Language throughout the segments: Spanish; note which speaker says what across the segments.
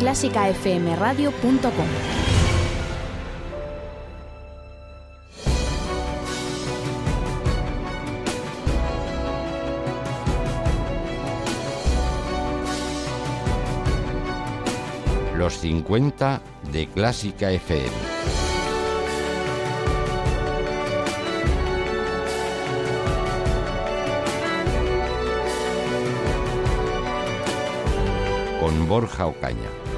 Speaker 1: clásicafmradio.com
Speaker 2: Los 50 de Clásica FM. Con Borja Ocaña.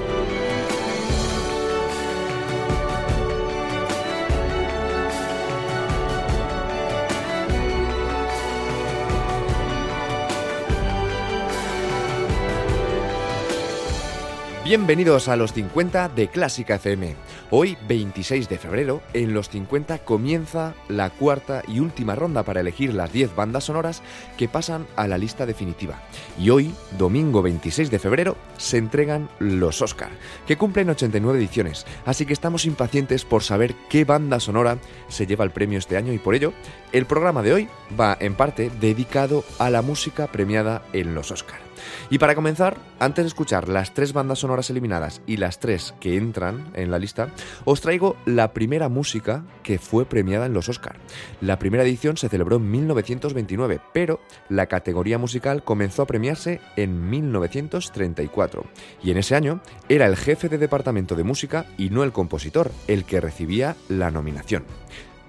Speaker 3: Bienvenidos a los 50 de Clásica FM. Hoy, 26 de febrero, en los 50 comienza la cuarta y última ronda para elegir las 10 bandas sonoras que pasan a la lista definitiva. Y hoy, domingo 26 de febrero, se entregan los Oscar, que cumplen 89 ediciones, así que estamos impacientes por saber qué banda sonora se lleva el premio este año y por ello, el programa de hoy va en parte dedicado a la música premiada en los Oscar. Y para comenzar, antes de escuchar las tres bandas sonoras eliminadas y las tres que entran en la lista, os traigo la primera música que fue premiada en los Oscar. La primera edición se celebró en 1929, pero la categoría musical comenzó a premiarse en 1934. Y en ese año era el jefe de departamento de música y no el compositor el que recibía la nominación.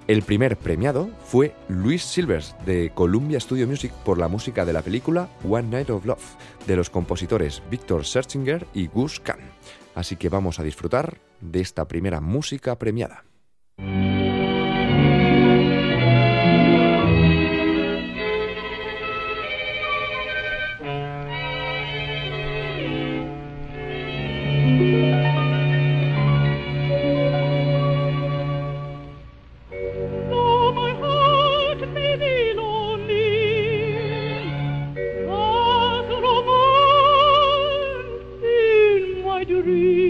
Speaker 3: El primer premiado fue Louis Silvers de Columbia Studio Music por la música de la película One Night of Love de los compositores Victor Scherzinger y Gus Kahn. Así que vamos a disfrutar de esta primera música premiada. do read.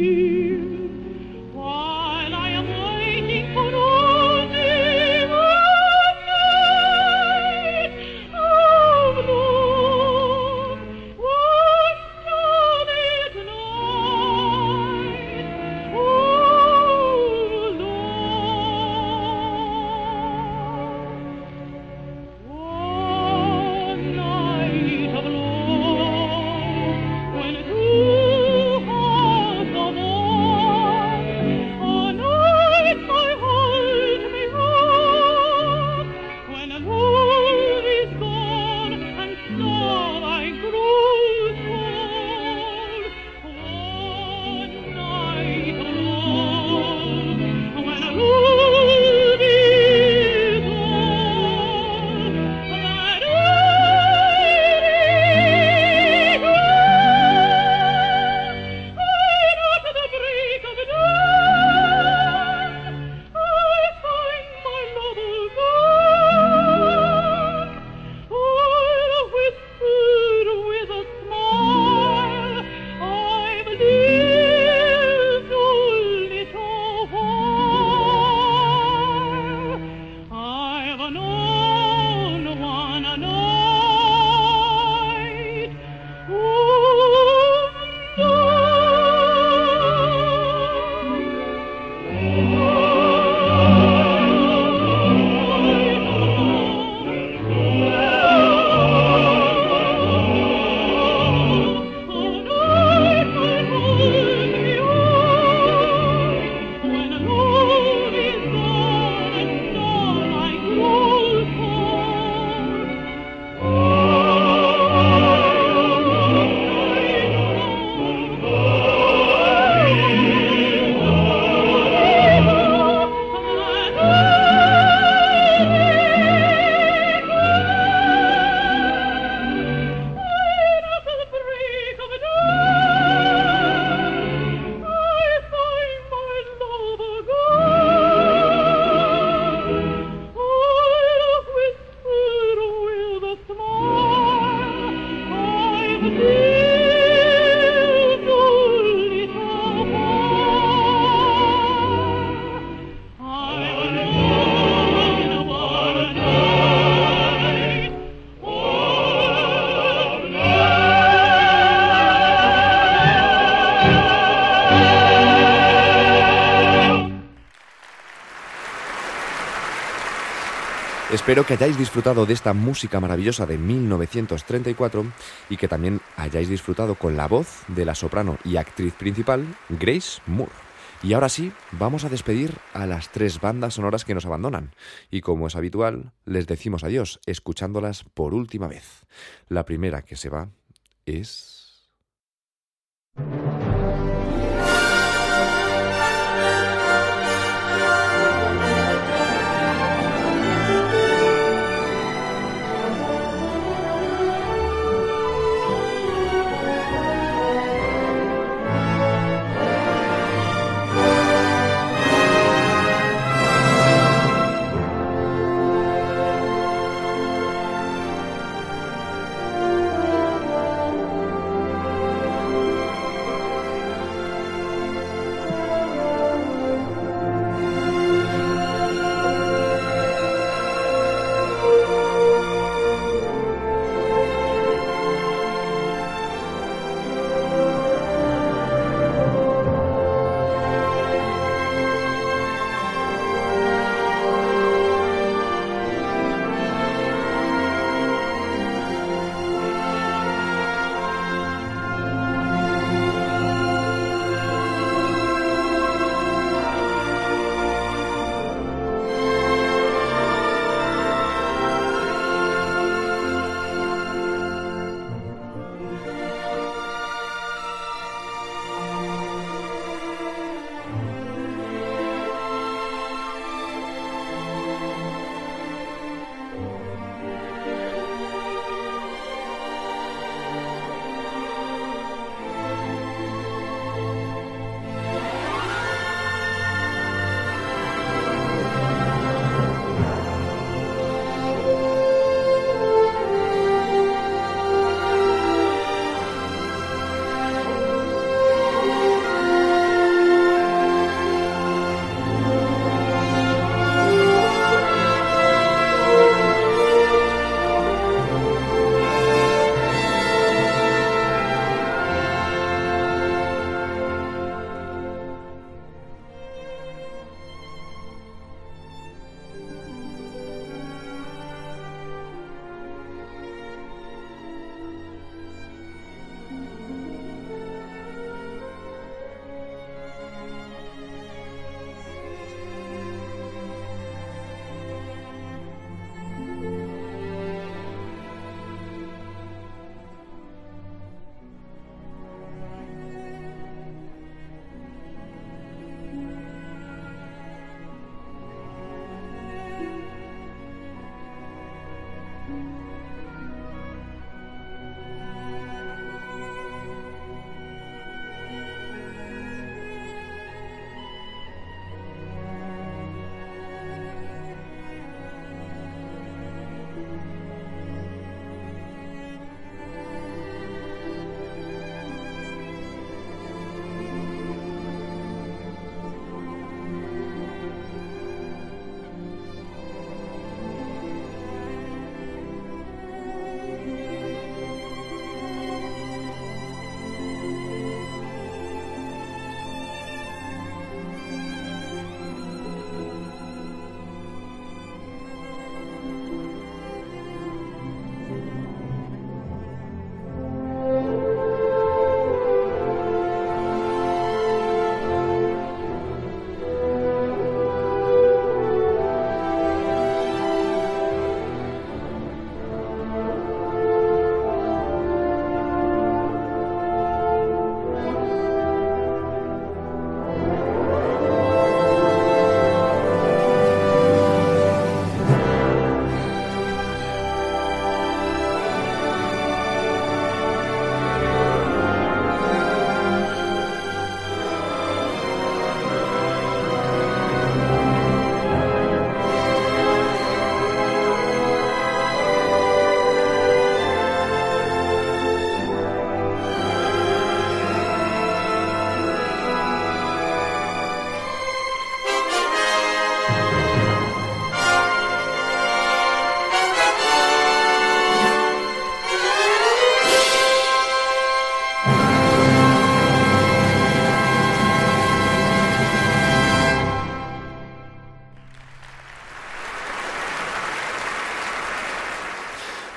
Speaker 4: Espero que hayáis disfrutado de esta música maravillosa de 1934 y que también hayáis disfrutado con la voz de la soprano y actriz principal Grace Moore. Y ahora sí, vamos a despedir a las tres bandas sonoras que nos abandonan. Y como es habitual, les decimos adiós, escuchándolas por última vez. La primera que se va es...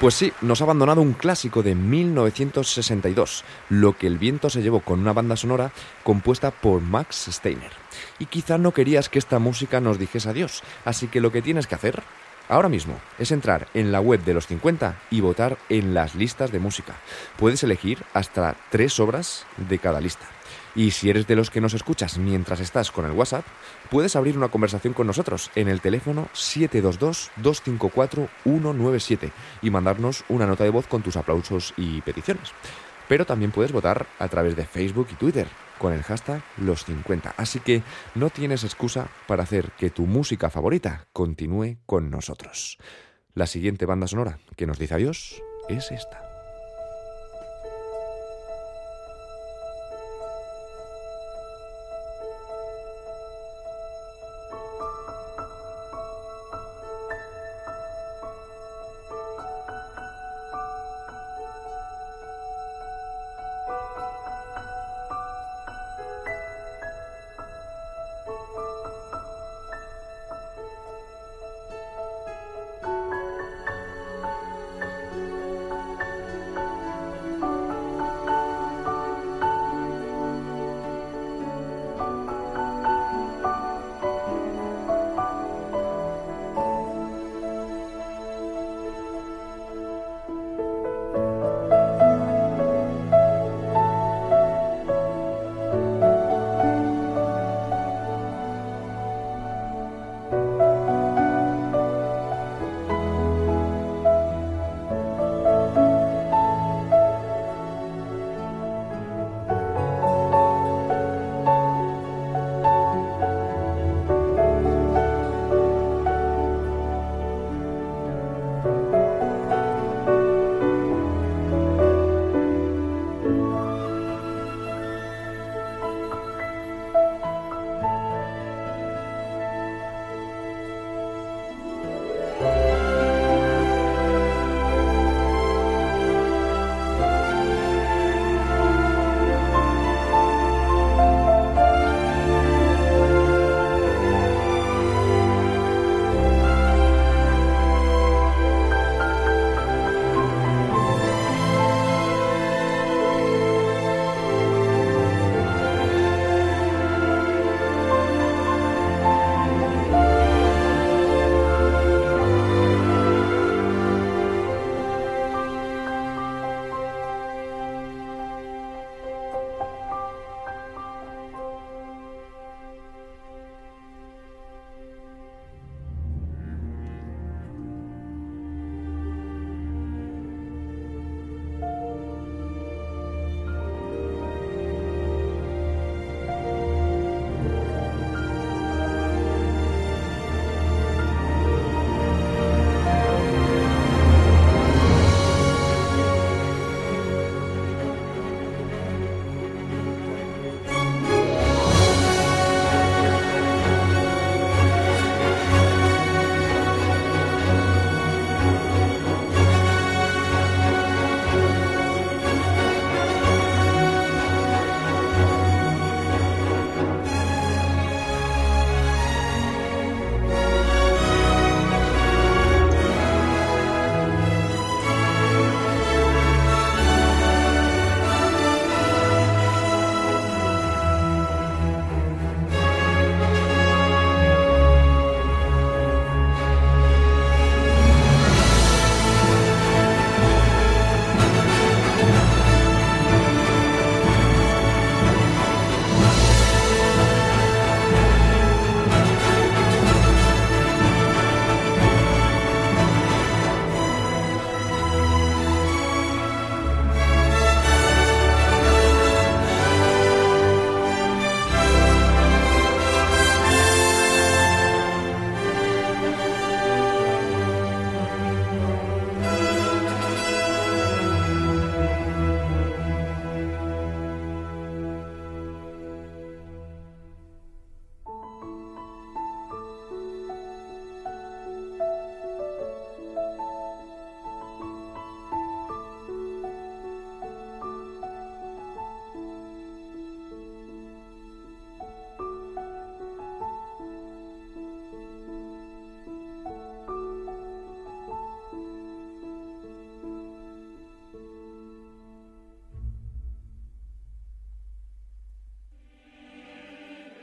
Speaker 4: Pues sí, nos ha abandonado un clásico de 1962, Lo que el viento se llevó con una banda sonora compuesta por Max Steiner. Y quizá no querías que esta música nos dijese adiós, así que lo que tienes que hacer ahora mismo es entrar en la web de los 50 y votar en las listas de música. Puedes elegir hasta tres obras de cada lista. Y si eres de los que nos escuchas mientras estás con el WhatsApp, puedes abrir una conversación con nosotros en el teléfono 722-254-197 y mandarnos una nota de voz con tus aplausos y peticiones. Pero también puedes votar a través de Facebook y Twitter con el hashtag los 50. Así que no tienes excusa para hacer que tu música favorita continúe con nosotros. La siguiente banda sonora que nos dice adiós es esta.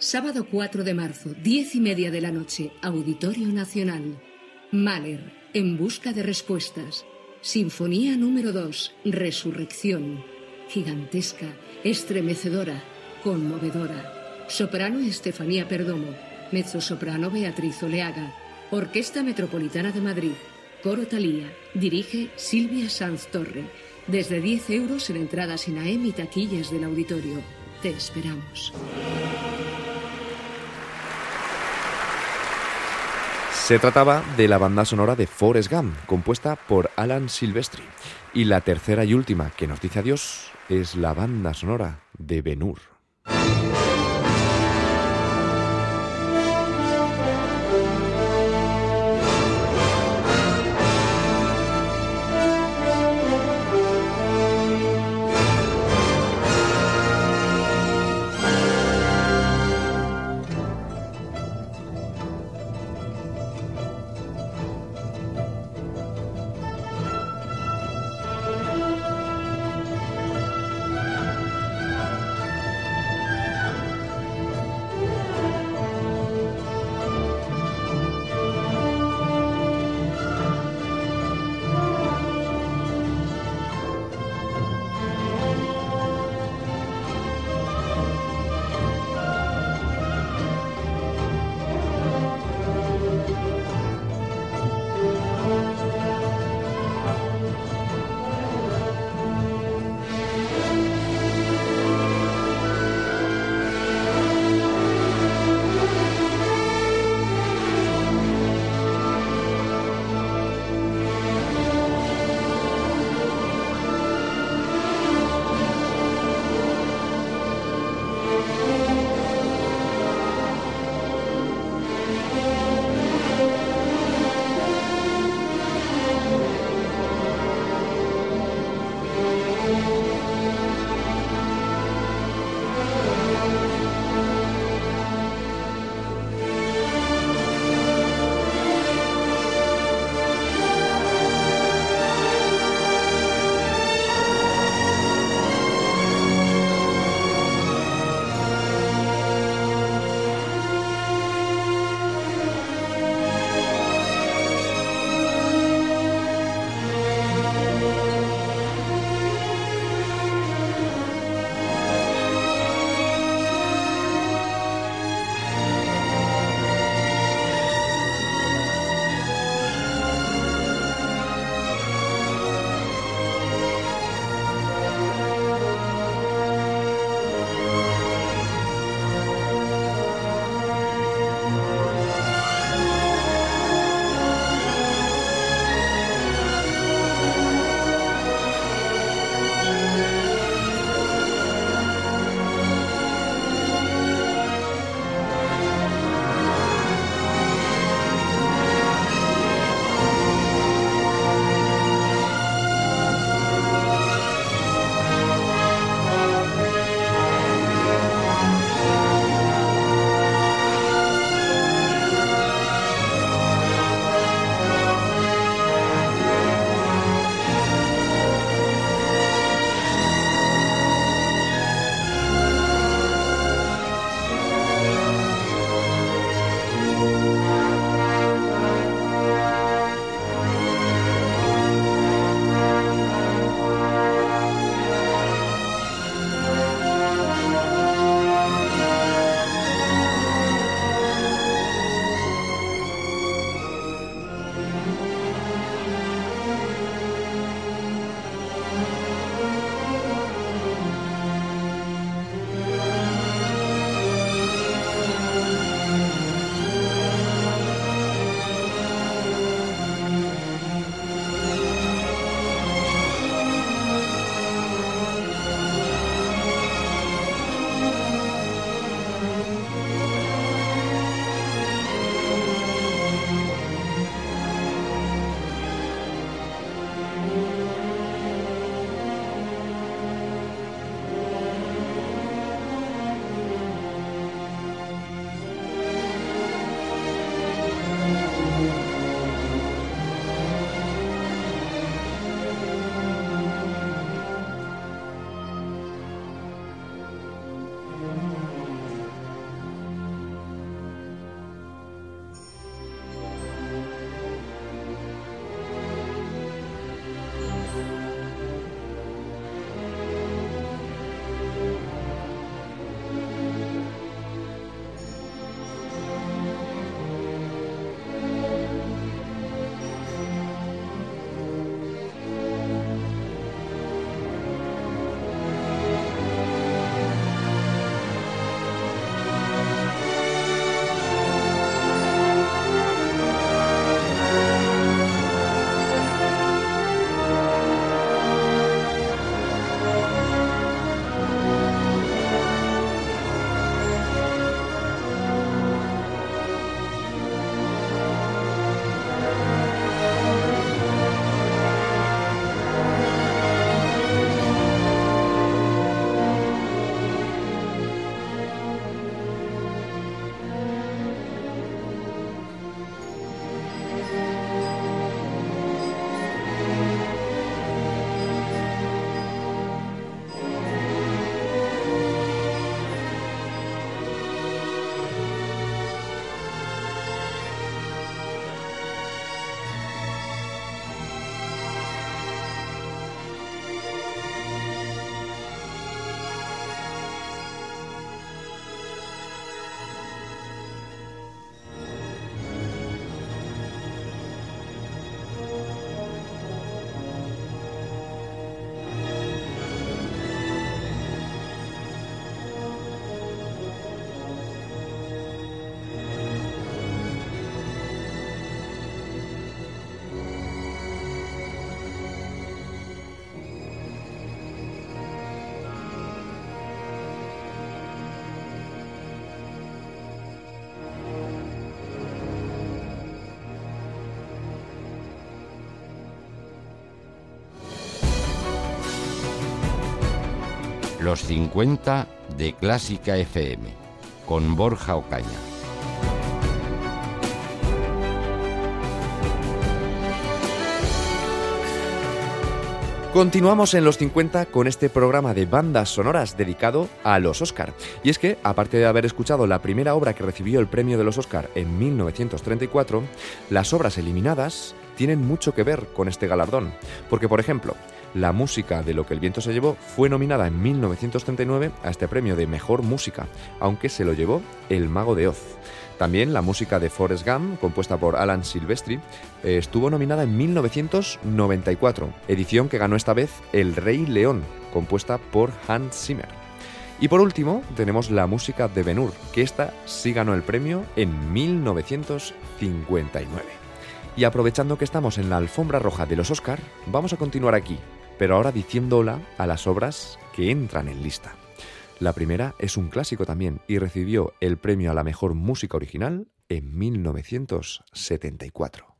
Speaker 5: Sábado 4 de marzo, diez y media de la noche, Auditorio Nacional. Mahler, En busca de respuestas. Sinfonía número 2, Resurrección. Gigantesca, estremecedora, conmovedora. Soprano Estefanía Perdomo. Mezzosoprano Beatriz Oleaga. Orquesta Metropolitana de Madrid. Coro Talía. Dirige Silvia Sanz Torre. Desde 10 euros en entradas INAEM y taquillas del auditorio. Te esperamos.
Speaker 4: Se trataba de la banda sonora de Forrest Gump, compuesta por Alan Silvestri. Y la tercera y última que nos dice adiós es la banda sonora de Ben-Hur.
Speaker 2: Los 50 de Clásica FM con Borja Ocaña.
Speaker 4: Continuamos en los 50 con este programa de bandas sonoras dedicado a los Oscar. Y es que, aparte de haber escuchado la primera obra que recibió el premio de los Oscar en 1934, las obras eliminadas tienen mucho que ver con este galardón. Porque, por ejemplo, la música de Lo que el viento se llevó fue nominada en 1939 a este premio de Mejor Música, aunque se lo llevó El Mago de Oz. También la música de Forrest Gump, compuesta por Alan Silvestri, estuvo nominada en 1994, edición que ganó esta vez El Rey León, compuesta por Hans Zimmer. Y por último, tenemos la música de Ben Hur, que esta sí ganó el premio en 1959. Y aprovechando que estamos en la alfombra roja de los Oscar, vamos a continuar aquí, pero ahora diciendo hola a las obras que entran en lista. La primera es un clásico también y recibió el premio a la mejor música original en 1974.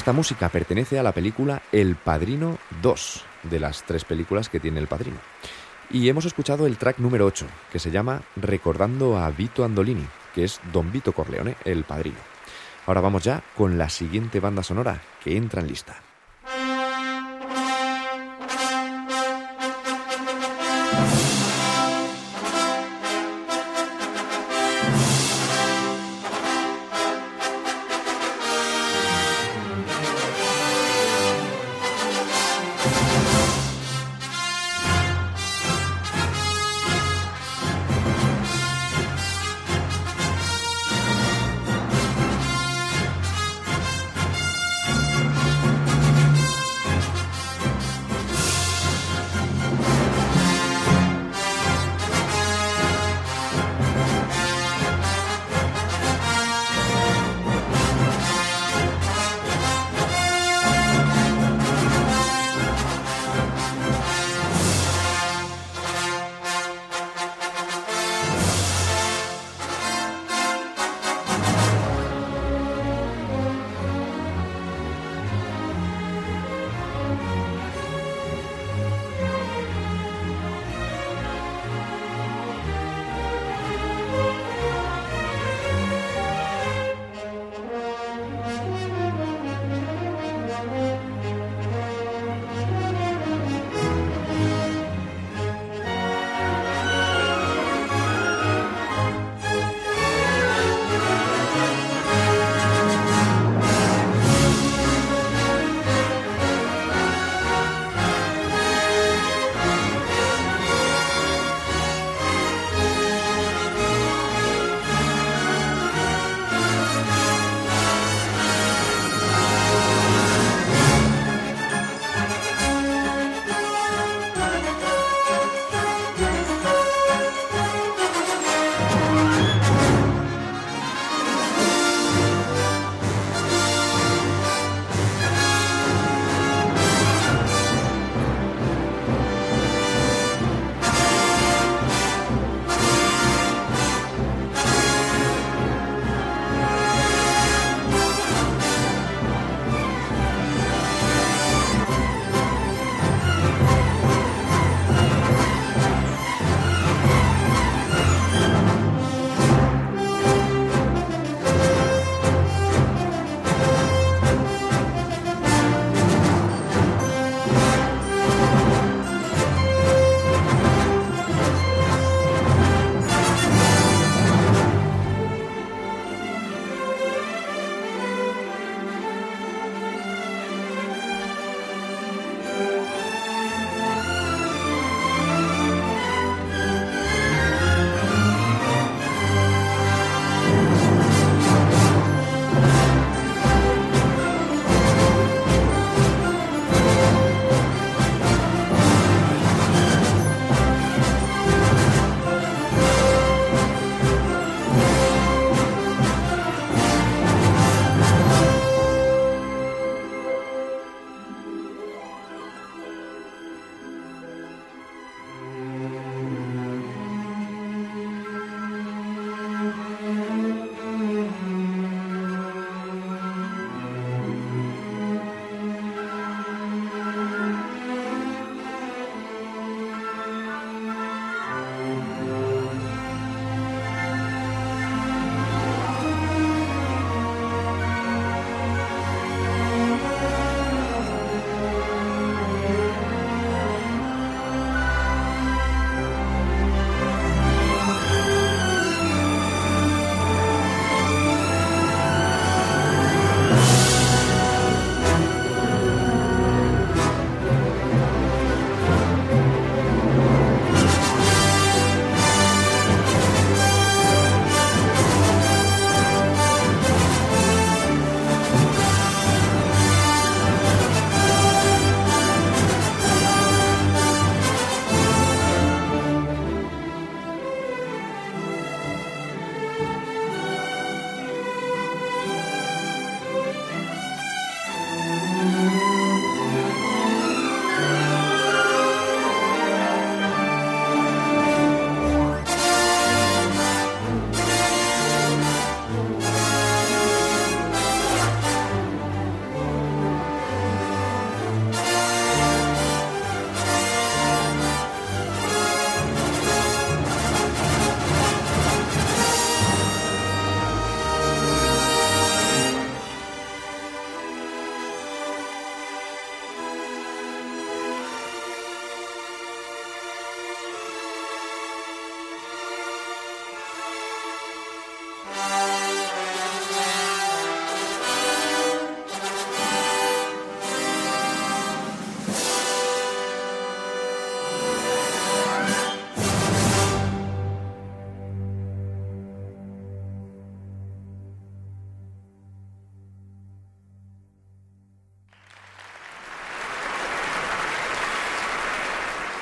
Speaker 4: Esta música pertenece a la película El Padrino 2, de las tres películas que tiene El Padrino. Y hemos escuchado el track número 8, que se llama Recordando a Vito Andolini, que es Don Vito Corleone, el padrino. Ahora vamos ya con la siguiente banda sonora que entra en lista.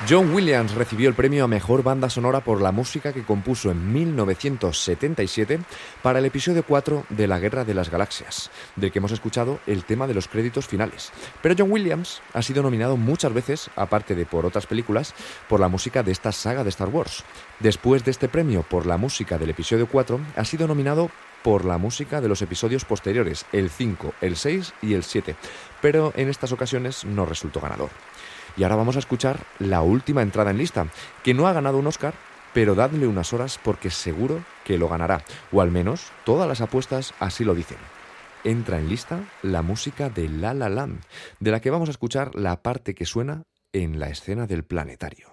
Speaker 4: John Williams recibió el premio a Mejor Banda Sonora por la música que compuso en 1977 para el episodio 4 de La Guerra de las Galaxias, del que hemos escuchado el tema de los créditos finales. Pero John Williams ha sido nominado muchas veces, aparte de por otras películas, por la música de esta saga de Star Wars. Después de este premio por la música del episodio 4, ha sido nominado por la música de los episodios posteriores, el 5, el 6 y el 7, pero en estas ocasiones no resultó ganador. Y ahora vamos a escuchar la última entrada en lista, que no ha ganado un Oscar, pero dadle unas horas porque seguro que lo ganará, o al menos todas las apuestas así lo dicen. Entra en lista la música de La La Land, de la que vamos a escuchar la parte que suena en la escena del planetario.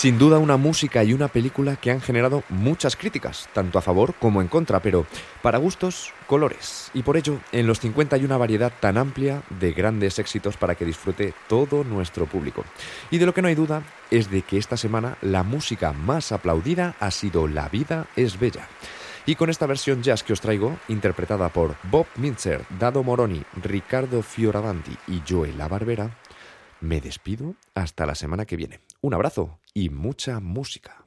Speaker 4: Sin duda una música y una película que han generado muchas críticas, tanto a favor como en contra, pero para gustos, colores. Y por ello, en los 50 hay una variedad tan amplia de grandes éxitos para que disfrute todo nuestro público. Y de lo que no hay duda es de que esta semana la música más aplaudida ha sido La vida es bella. Y con esta versión jazz que os traigo, interpretada por Bob Mintzer, Dado Moroni, Ricardo Fioravanti y Joe La Barbera, me despido hasta la semana que viene. Un abrazo y mucha música.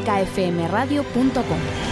Speaker 1: clásicafmradio.com.